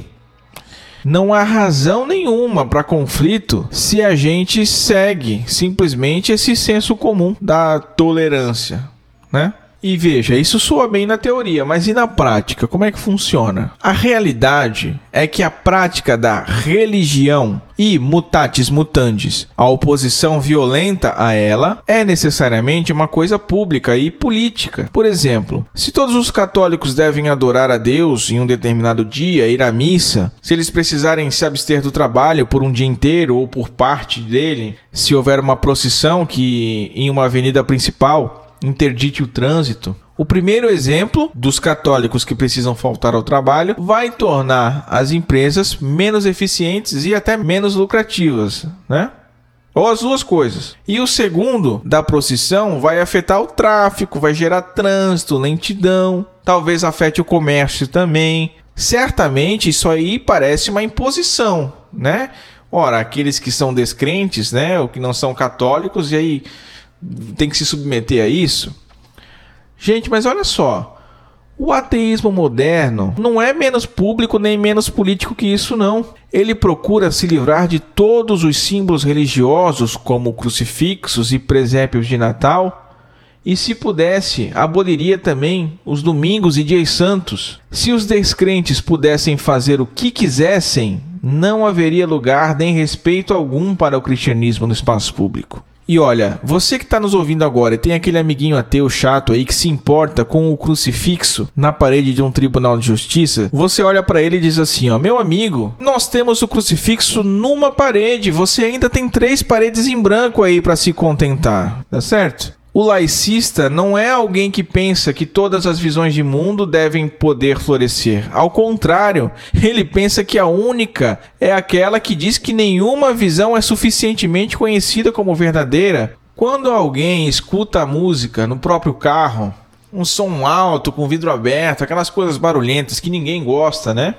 Não há razão nenhuma para conflito se a gente segue simplesmente esse senso comum da tolerância, né? E veja, isso soa bem na teoria, mas e na prática? Como é que funciona? A realidade é que a prática da religião e mutatis mutandis, a oposição violenta a ela, é necessariamente uma coisa pública e política. Por exemplo, se todos os católicos devem adorar a Deus em um determinado dia, ir à missa, se eles precisarem se abster do trabalho por um dia inteiro ou por parte dele, se houver uma procissão que em uma avenida principal interdite o trânsito. O primeiro exemplo dos católicos que precisam faltar ao trabalho vai tornar as empresas menos eficientes e até menos lucrativas, né? Ou as duas coisas. E o segundo, da procissão, vai afetar o tráfego, vai gerar trânsito, lentidão, talvez afete o comércio também. Certamente isso aí parece uma imposição, né? Ora, aqueles que são descrentes, né, ou que não são católicos, e aí tem que se submeter a isso? Gente, mas olha só. O ateísmo moderno não é menos público nem menos político que isso, não. Ele procura se livrar de todos os símbolos religiosos, como crucifixos e presépios de Natal, e se pudesse, aboliria também os domingos e dias santos. Se os descrentes pudessem fazer o que quisessem, não haveria lugar nem respeito algum para o cristianismo no espaço público. E olha, você que está nos ouvindo agora e tem aquele amiguinho ateu chato aí que se importa com o crucifixo na parede de um tribunal de justiça, você olha para ele e diz assim: ó, meu amigo, nós temos o crucifixo numa parede, você ainda tem três paredes em branco aí para se contentar, tá certo? O laicista não é alguém que pensa que todas as visões de mundo devem poder florescer. Ao contrário, ele pensa que a única é aquela que diz que nenhuma visão é suficientemente conhecida como verdadeira. Quando alguém escuta a música no próprio carro, um som alto com vidro aberto, aquelas coisas barulhentas que ninguém gosta, né?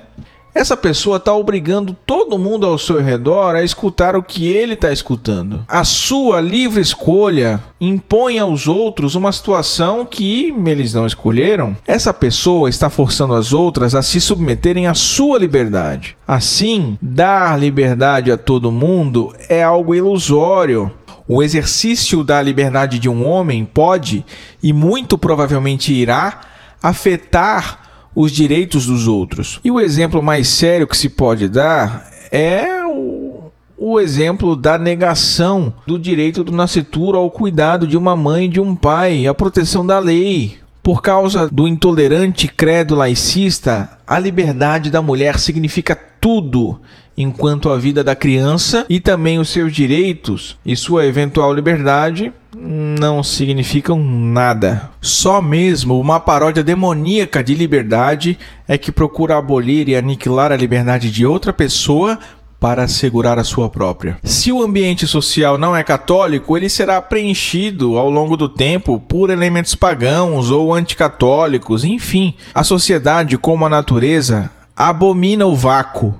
Essa pessoa está obrigando todo mundo ao seu redor a escutar o que ele está escutando. A sua livre escolha impõe aos outros uma situação que eles não escolheram. Essa pessoa está forçando as outras a se submeterem à sua liberdade. Assim, dar liberdade a todo mundo é algo ilusório. O exercício da liberdade de um homem pode, e muito provavelmente irá, afetar os direitos dos outros. E o exemplo mais sério que se pode dar é o, o exemplo da negação do direito do nascituro ao cuidado de uma mãe e de um pai, a proteção da lei. Por causa do intolerante credo laicista, a liberdade da mulher significa tudo, enquanto a vida da criança e também os seus direitos e sua eventual liberdade não significam nada. Só mesmo uma paródia demoníaca de liberdade é que procura abolir e aniquilar a liberdade de outra pessoa para assegurar a sua própria. Se o ambiente social não é católico, ele será preenchido ao longo do tempo por elementos pagãos ou anticatólicos, enfim. A sociedade, como a natureza, abomina o vácuo.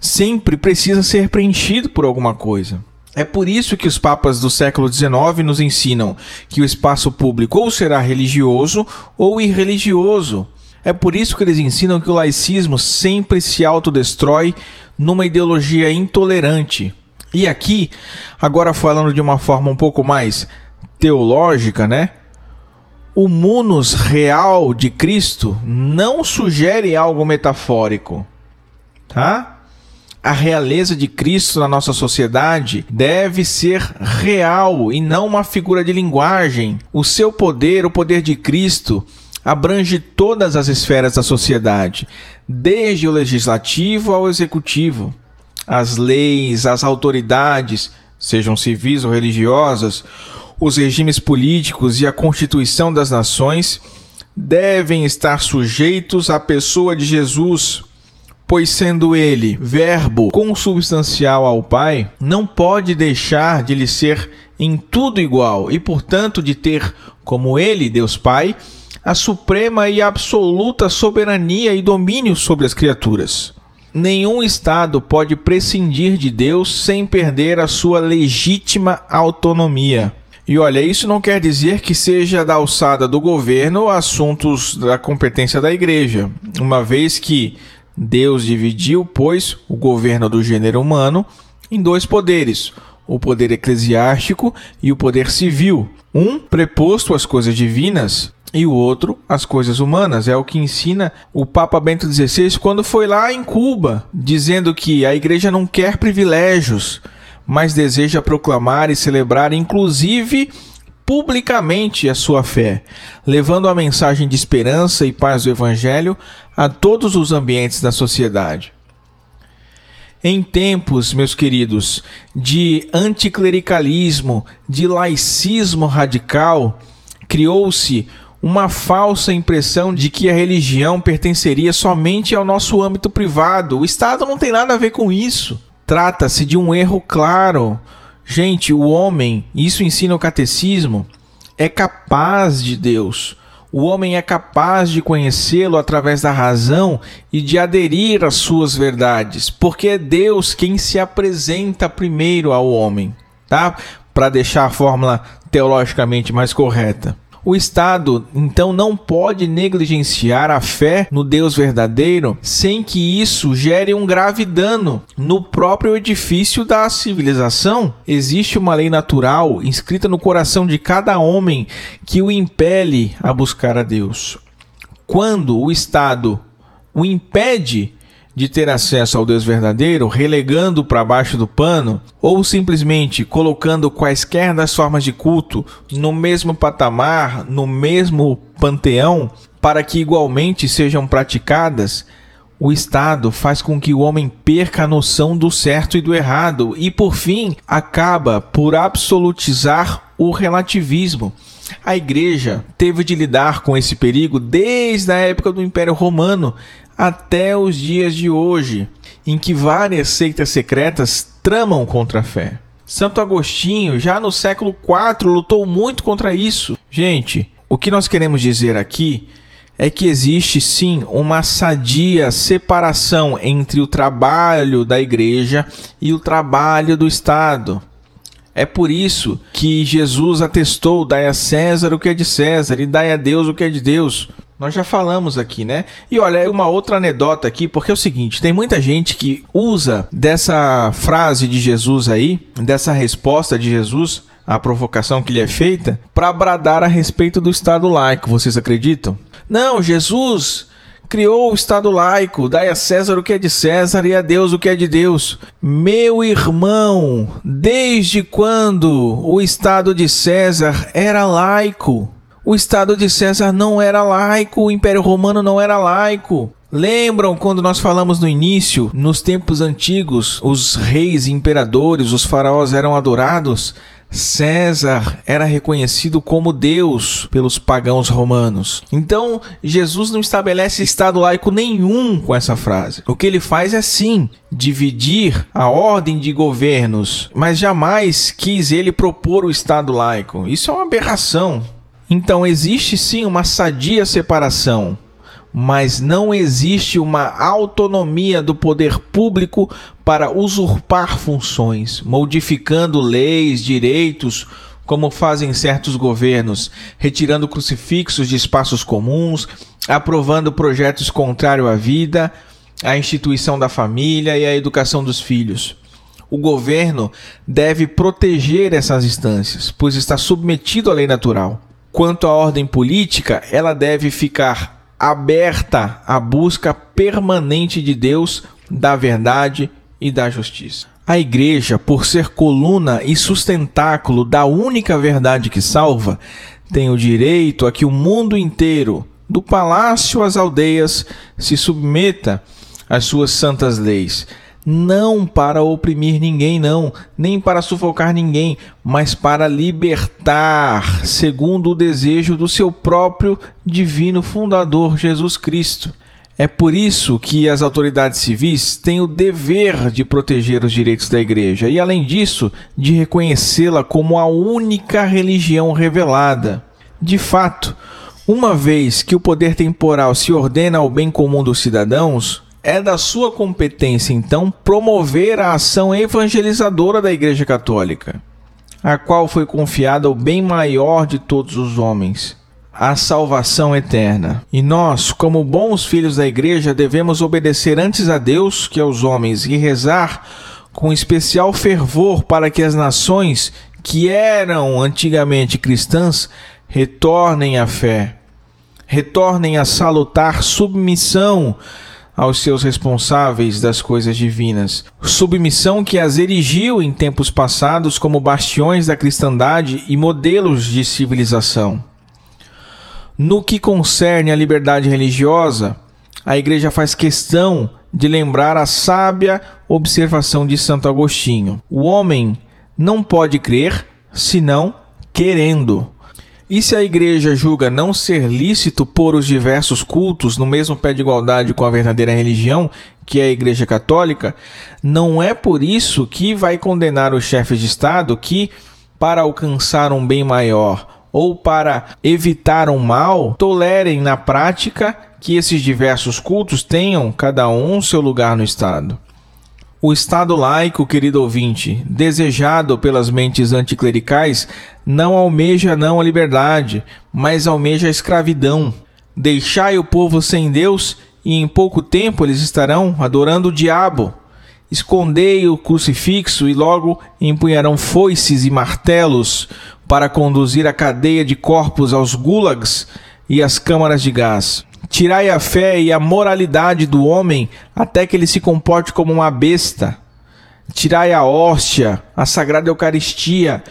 Sempre precisa ser preenchido por alguma coisa. É por isso que os papas do século XIX nos ensinam que o espaço público ou será religioso ou irreligioso. É por isso que eles ensinam que o laicismo sempre se autodestrói numa ideologia intolerante. E aqui, agora falando de uma forma um pouco mais teológica, né? O munus real de Cristo não sugere algo metafórico, tá? a realeza de Cristo na nossa sociedade deve ser real e não uma figura de linguagem. O seu poder, o poder de Cristo, abrange todas as esferas da sociedade, desde o legislativo ao executivo. As leis, as autoridades, sejam civis ou religiosas, os regimes políticos e a constituição das nações devem estar sujeitos à pessoa de Jesus pois sendo ele verbo consubstancial ao Pai, não pode deixar de lhe ser em tudo igual e, portanto, de ter, como ele, Deus Pai, a suprema e absoluta soberania e domínio sobre as criaturas. Nenhum Estado pode prescindir de Deus sem perder a sua legítima autonomia. E olha, isso não quer dizer que seja da alçada do governo assuntos da competência da igreja, uma vez que Deus dividiu, pois, o governo do gênero humano em dois poderes: o poder eclesiástico e o poder civil. Um preposto às coisas divinas e o outro às coisas humanas. É o que ensina o Papa Bento XVI quando foi lá em Cuba, dizendo que a igreja não quer privilégios, mas deseja proclamar e celebrar, inclusive publicamente a sua fé, levando a mensagem de esperança e paz do Evangelho a todos os ambientes da sociedade. Em tempos, meus queridos, de anticlericalismo, de laicismo radical, criou-se uma falsa impressão de que a religião pertenceria somente ao nosso âmbito privado. O Estado não tem nada a ver com isso. Trata-se de um erro claro Gente, o homem, isso ensina o catecismo, é capaz de Deus. O homem é capaz de conhecê-lo através da razão e de aderir às suas verdades, porque é Deus quem se apresenta primeiro ao homem, tá? Para deixar a fórmula teologicamente mais correta. O Estado, então, não pode negligenciar a fé no Deus verdadeiro sem que isso gere um grave dano no próprio edifício da civilização. Existe uma lei natural inscrita no coração de cada homem que o impele a buscar a Deus. Quando o Estado o impede de ter acesso ao Deus verdadeiro, relegando para baixo do pano, ou simplesmente colocando quaisquer das formas de culto no mesmo patamar, no mesmo panteão, para que igualmente sejam praticadas, o Estado faz com que o homem perca a noção do certo e do errado e, por fim, acaba por absolutizar o relativismo. A igreja teve de lidar com esse perigo desde a época do Império Romano, até os dias de hoje, em que várias seitas secretas tramam contra a fé. Santo Agostinho, já no século IV, lutou muito contra isso. Gente, o que nós queremos dizer aqui é que existe sim uma sadia separação entre o trabalho da igreja e o trabalho do Estado. É por isso que Jesus atestou: dai a César o que é de César e dai a Deus o que é de Deus. Nós já falamos aqui, né? E olha, uma outra anedota aqui, porque é o seguinte: tem muita gente que usa dessa frase de Jesus aí, dessa resposta de Jesus, a provocação que lhe é feita, para bradar a respeito do Estado laico. Vocês acreditam? Não, Jesus criou o Estado laico, dai a César o que é de César e a Deus o que é de Deus. Meu irmão, desde quando o Estado de César era laico? O Estado de César não era laico, o Império Romano não era laico. Lembram quando nós falamos no início, nos tempos antigos, os reis e imperadores, os faraós eram adorados? César era reconhecido como Deus pelos pagãos romanos. Então, Jesus não estabelece estado laico nenhum com essa frase. O que ele faz é sim dividir a ordem de governos, mas jamais quis ele propor o estado laico. Isso é uma aberração. Então, existe sim uma sadia separação mas não existe uma autonomia do poder público para usurpar funções, modificando leis, direitos, como fazem certos governos, retirando crucifixos de espaços comuns, aprovando projetos contrários à vida, à instituição da família e à educação dos filhos. O governo deve proteger essas instâncias, pois está submetido à lei natural. Quanto à ordem política, ela deve ficar aberta à busca permanente de Deus, da verdade e da justiça. A igreja, por ser coluna e sustentáculo da única verdade que salva, tem o direito a que o mundo inteiro, do palácio às aldeias, se submeta às suas santas leis não para oprimir ninguém, não, nem para sufocar ninguém, mas para libertar, segundo o desejo do seu próprio divino fundador Jesus Cristo. É por isso que as autoridades civis têm o dever de proteger os direitos da igreja e, além disso, de reconhecê-la como a única religião revelada. De fato, uma vez que o poder temporal se ordena ao bem comum dos cidadãos, é da sua competência, então, promover a ação evangelizadora da Igreja Católica, a qual foi confiada o bem maior de todos os homens, a salvação eterna. E nós, como bons filhos da Igreja, devemos obedecer antes a Deus que aos homens e rezar com especial fervor para que as nações que eram antigamente cristãs retornem à fé, retornem a salutar submissão aos seus responsáveis das coisas divinas, submissão que as erigiu em tempos passados como bastiões da cristandade e modelos de civilização. No que concerne à liberdade religiosa, a Igreja faz questão de lembrar a sábia observação de Santo Agostinho: o homem não pode crer senão querendo. E se a igreja julga não ser lícito pôr os diversos cultos no mesmo pé de igualdade com a verdadeira religião, que é a Igreja Católica, não é por isso que vai condenar os chefes de Estado que, para alcançar um bem maior ou para evitar um mal, tolerem na prática que esses diversos cultos tenham cada um seu lugar no Estado. O Estado laico, querido ouvinte, desejado pelas mentes anticlericais, não almeja não a liberdade, mas almeja a escravidão. Deixai o povo sem Deus, e em pouco tempo eles estarão adorando o diabo. Escondei o crucifixo e logo empunharão foices e martelos para conduzir a cadeia de corpos aos gulags e às câmaras de gás. Tirai a fé e a moralidade do homem até que ele se comporte como uma besta. Tirai a hóstia, a sagrada Eucaristia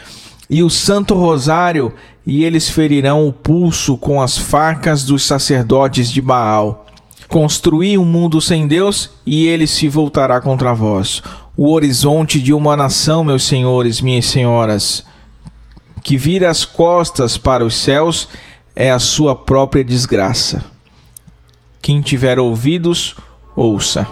e o Santo Rosário, e eles ferirão o pulso com as facas dos sacerdotes de Baal. Construí um mundo sem Deus e ele se voltará contra vós. O horizonte de uma nação, meus senhores, minhas senhoras, que vira as costas para os céus é a sua própria desgraça. Quem tiver ouvidos, ouça.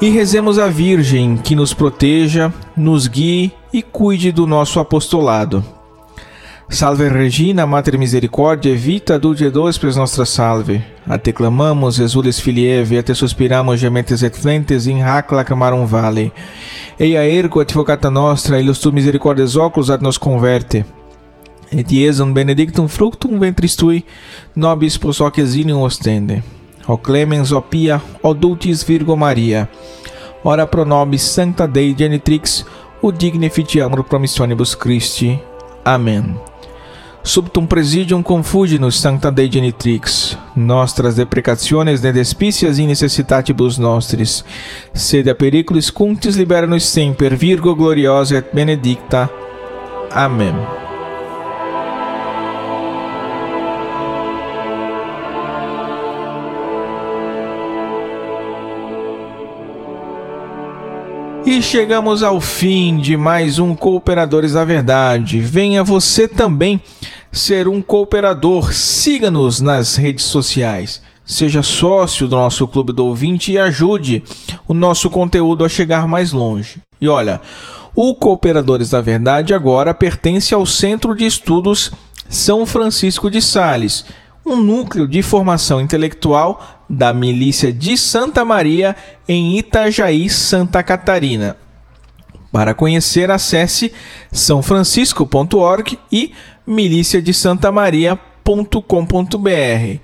E rezemos a Virgem que nos proteja, nos guie e cuide do nosso apostolado. Salve Regina, Mater Misericordia, vita dulce dos pres nostra salve. A te clamamos, exules filieve, a te suspiramos, gementes et flentes, in hac lacrimarum vale. Eia ergo advocata nostra, ilus tu misericordes oculus ad nos converte. Et iesum benedictum fructum ventris tui, nobis pos hoc exilium ostende. O clemens, o pia, o dulcis Virgo Maria, ora pro nobis sancta Dei genitrix, o dignifitiamur promissionibus Christi. Amém. Subtum presidium confugimus sancta Dei genitrix, nostras deprecationes de despicias in necessitatibus nostris, sede a periculis cuntis libera-nos semper, Virgo gloriosa et benedicta. Amém. E chegamos ao fim de mais um Cooperadores da Verdade. Venha você também ser um cooperador. Siga-nos nas redes sociais. Seja sócio do nosso Clube do Ouvinte e ajude o nosso conteúdo a chegar mais longe. E olha, o Cooperadores da Verdade agora pertence ao Centro de Estudos São Francisco de Sales um núcleo de formação intelectual da Milícia de Santa Maria em Itajaí, Santa Catarina. Para conhecer, acesse sãofrancisco.org e miliciadesantamaria.com.br.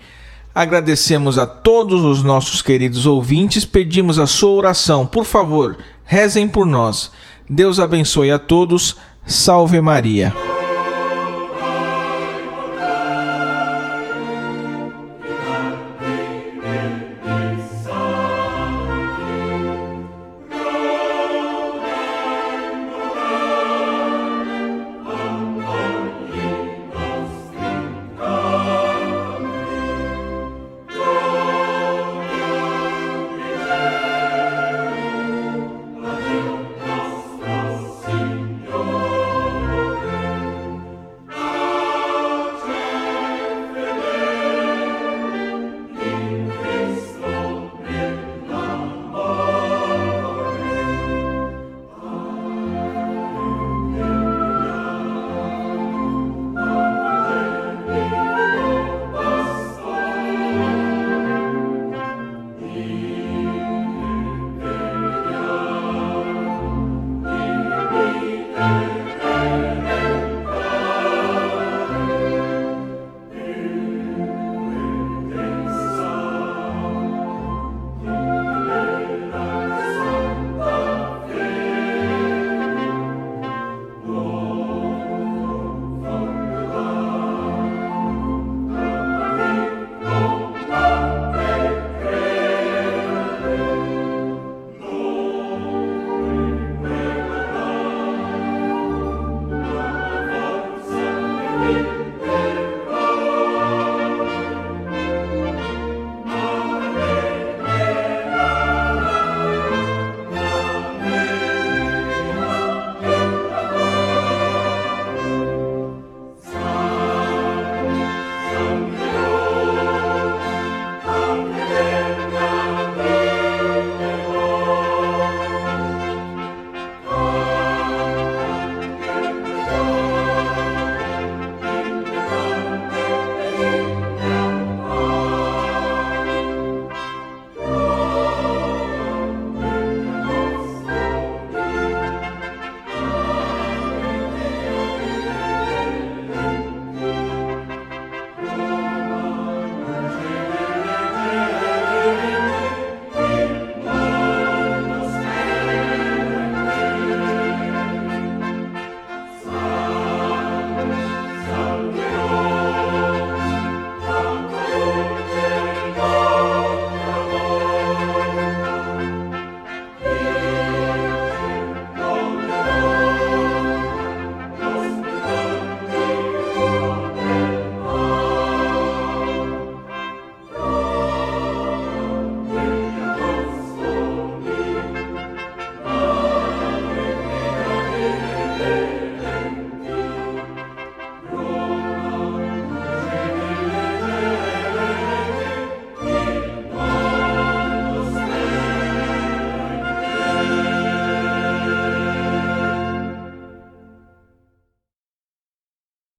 Agradecemos a todos os nossos queridos ouvintes, pedimos a sua oração. Por favor, rezem por nós. Deus abençoe a todos. Salve Maria.